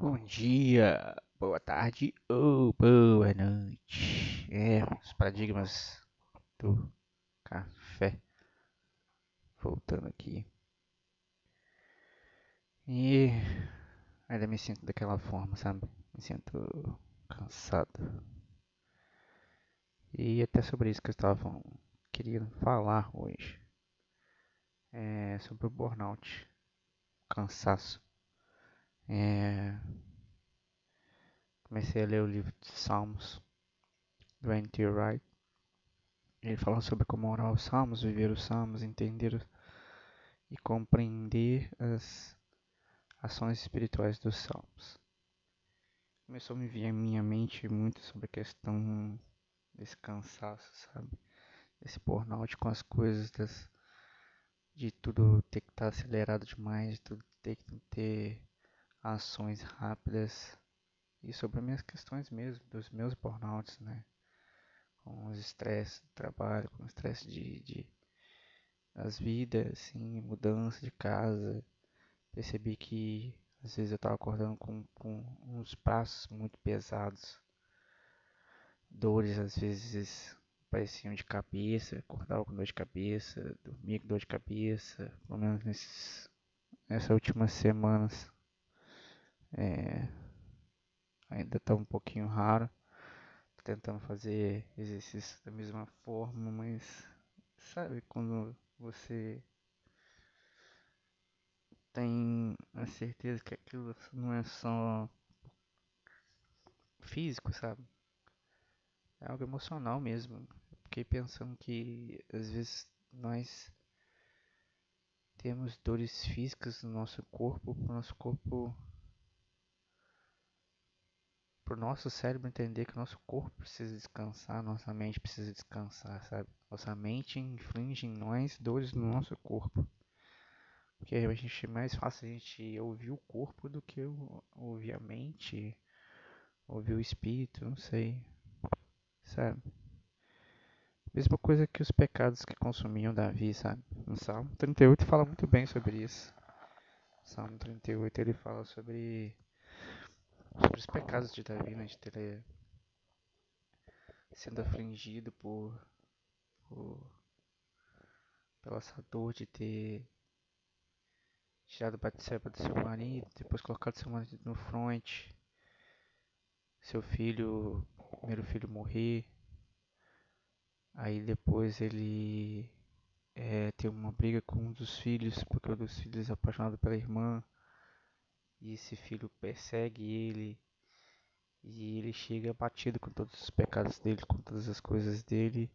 Bom dia, boa tarde ou boa noite. É, os paradigmas do café. Voltando aqui. E ainda me sinto daquela forma, sabe? Me sinto cansado. E até sobre isso que eu estava querendo falar hoje. É sobre o burnout. Cansaço. É, comecei a ler o livro de Salmos do N.T. Wright. Ele fala sobre como orar os Salmos, viver os Salmos, entender e compreender as ações espirituais dos Salmos. Começou a me vir à minha mente muito sobre a questão desse cansaço, sabe? Desse burnout com as coisas, das, de tudo ter que estar acelerado demais, de tudo ter que ter ações rápidas e sobre minhas questões mesmo, dos meus burnouts, né? Com os estresses do trabalho, com o estresse de, de das vidas, assim, mudança de casa. Percebi que às vezes eu estava acordando com, com uns passos muito pesados. Dores às vezes pareciam de cabeça, acordava com dor de cabeça, dormia com dor de cabeça, pelo menos nesses, nessas últimas semanas. É, ainda está um pouquinho raro. Tô tentando fazer exercício da mesma forma, mas sabe quando você tem a certeza que aquilo não é só físico, sabe? É algo emocional mesmo. Fiquei pensando que às vezes nós temos dores físicas no nosso corpo, o nosso corpo pro nosso cérebro entender que o nosso corpo precisa descansar, nossa mente precisa descansar, sabe? Nossa mente inflige em nós dores no nosso corpo. Porque a gente é mais fácil a gente ouvir o corpo do que ouvir a mente, ouvir o espírito, não sei. Sabe? Mesma coisa que os pecados que consumiam Davi, sabe? No Salmo 38 fala muito bem sobre isso. Salmo 38 ele fala sobre sobre os pecados de Davi, né, de ter sendo afligido por, por pela essa dor de ter tirado Batseba do seu marido, depois colocado seu marido no front, seu filho, primeiro filho morrer, aí depois ele é, ter uma briga com um dos filhos, porque um dos filhos é apaixonado pela irmã, e esse filho persegue ele e ele chega batido com todos os pecados dele, com todas as coisas dele.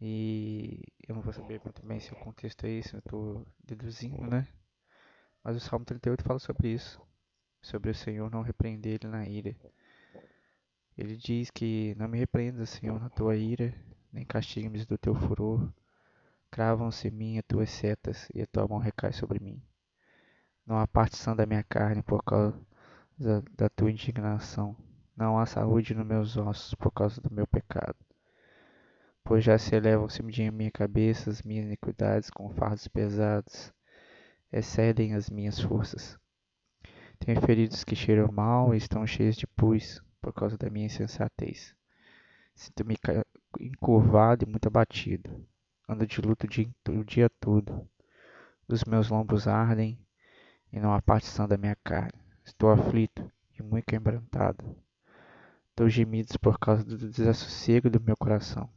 E eu não vou saber muito bem se o contexto é esse, eu estou deduzindo, né? Mas o Salmo 38 fala sobre isso, sobre o Senhor não repreender ele na ira. Ele diz que não me repreenda, Senhor, na tua ira, nem castigue-me do teu furor. Cravam-se em mim as tuas setas e a tua mão recai sobre mim. Não há partição da minha carne por causa da, tua indignação. Não há saúde nos meus ossos por causa do meu pecado. Pois já se elevam acima de minha cabeça as minhas iniquidades com fardos pesados. Excedem as minhas forças. Tenho feridos que cheiram mal e estão cheios de pus por causa da minha insensatez. Sinto-me encurvado e muito abatido. Ando de luto o dia todo. Os meus lombos ardem e não há partição da minha carne. Estou aflito e muito quebrantado. Dou gemidos por causa do desassossego do meu coração.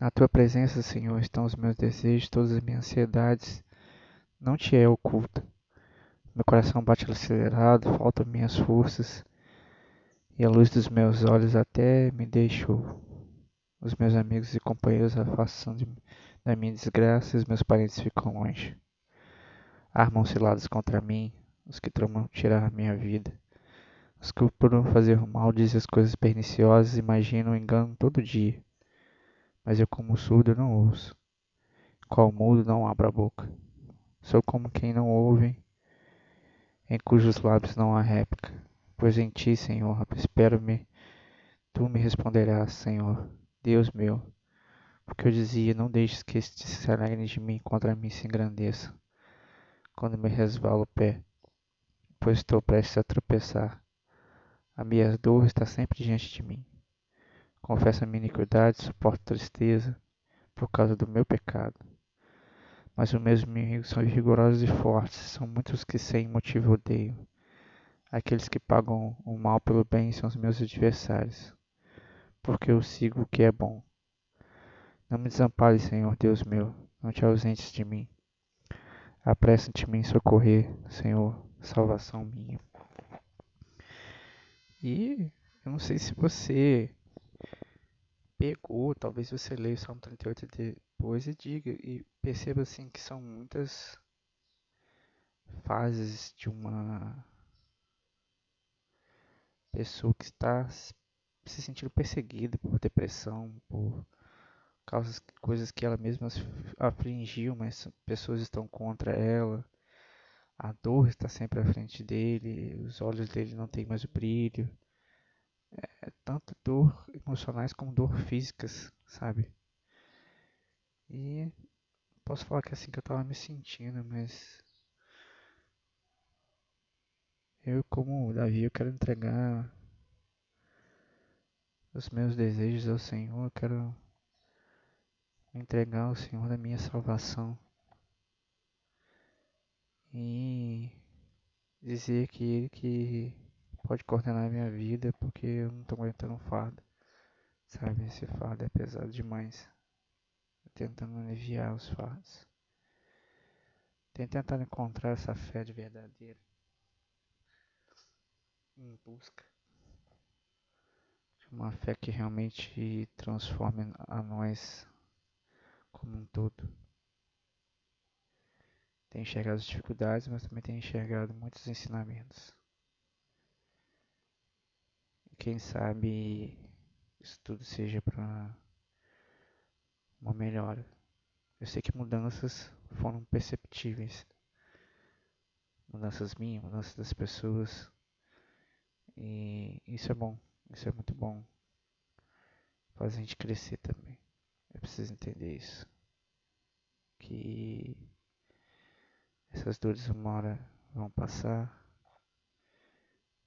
Na tua presença, Senhor, estão os meus desejos, todas as minhas ansiedades. Não te é oculta. Meu coração bate acelerado, faltam minhas forças, e a luz dos meus olhos até me deixou. Os meus amigos e companheiros afastam de, da minha desgraça e os meus parentes ficam longe armam ciladas contra mim, os que tramam tirar minha vida. Os que procuram fazer mal dizem as coisas perniciosas, imaginam engano todo dia. Mas eu, como surdo, não ouço. Qual mudo, não abro a boca. Sou como quem não ouve, em cujos lábios não há réplica. Pois em ti, Senhor, espero-me, tu me responderás, Senhor, Deus meu. Porque eu dizia, não deixes que estes se de mim, contra mim se engrandeçam quando me resvala o pé. pois estou prestes a tropeçar. A minha dor está sempre diante de mim. Confesso a minha iniquidade, suporto tristeza por causa do meu pecado. Mas os meus inimigos são vigorosos e fortes, são muitos que sem motivo odeiam. Aqueles que pagam o mal pelo bem são os meus adversários, porque eu sigo o que é bom. Não me desampare, Senhor Deus meu, não te ausentes de mim. Apressa-te em socorrer, Senhor, salvação minha. E eu não sei se você pegou, talvez você leia o Salmo 38 depois e diga e perceba assim que são muitas fases de uma pessoa que está se sentindo perseguida por depressão, por causas, coisas que ela mesma afligiu, mas pessoas estão contra ela. A dor está sempre à frente dele, os olhos dele não têm mais o brilho. É, tanto dor emocionais como dor físicas, sabe? E posso falar que é assim que eu tava me sentindo, mas eu como Davi eu quero entregar os meus desejos ao Senhor, eu quero entregar ao Senhor da minha salvação e dizer que Ele que pode coordenar a minha vida porque eu não estou aguentando o fardo, sabe? Esse fardo é pesado demais. Tentando aliviar os fardos. Tenho tentado encontrar essa fé de verdadeira em busca de uma fé que realmente transforme a nós como um todo. Tenho enxergado as dificuldades, mas também tenho enxergado muitos ensinamentos. E quem sabe isso tudo seja para uma melhora. Eu sei que mudanças foram perceptíveis. Mudanças minhas, mudanças das pessoas. E isso é bom, isso é muito bom. Faz a gente crescer também. Eu preciso entender isso. Que essas dores uma hora vão passar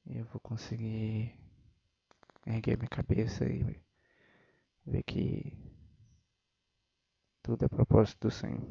e eu vou conseguir erguer minha cabeça e ver que tudo é propósito do Senhor.